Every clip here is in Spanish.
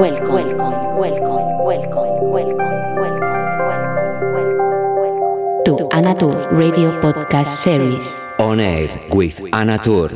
welcome, welcome, welcome, welcome, welcome, welcome, welcome, to Anatur Radio Podcast Series. On air with Anatur.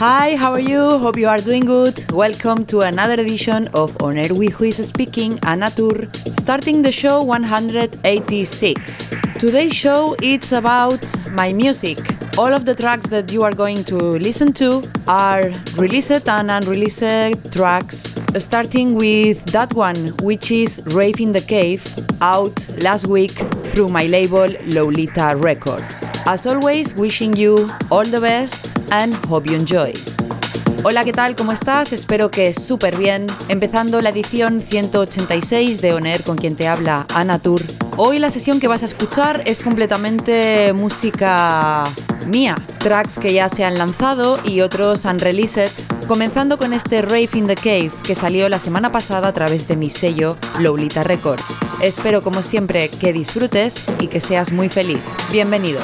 Hi, how are you? Hope you are doing good. Welcome to another edition of On Air with Who is Speaking, Anatur, starting the show 186. Today's show it's about my music. All of the tracks that you are going to listen to are released and unreleased tracks, starting with that one, which is Rave in the Cave, out last week through my label Lolita Records. As always, wishing you all the best and hope you enjoy. Hola, ¿qué tal? ¿Cómo estás? Espero que súper bien. Empezando la edición 186 de Oner con quien te habla Ana Tour. Hoy la sesión que vas a escuchar es completamente música mía. Tracks que ya se han lanzado y otros unreleased. Comenzando con este Rave in the Cave que salió la semana pasada a través de mi sello Lolita Records. Espero como siempre que disfrutes y que seas muy feliz. Bienvenido.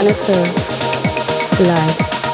Anatole. Live.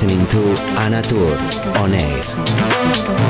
Listening to Anatur on air.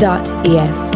dot es.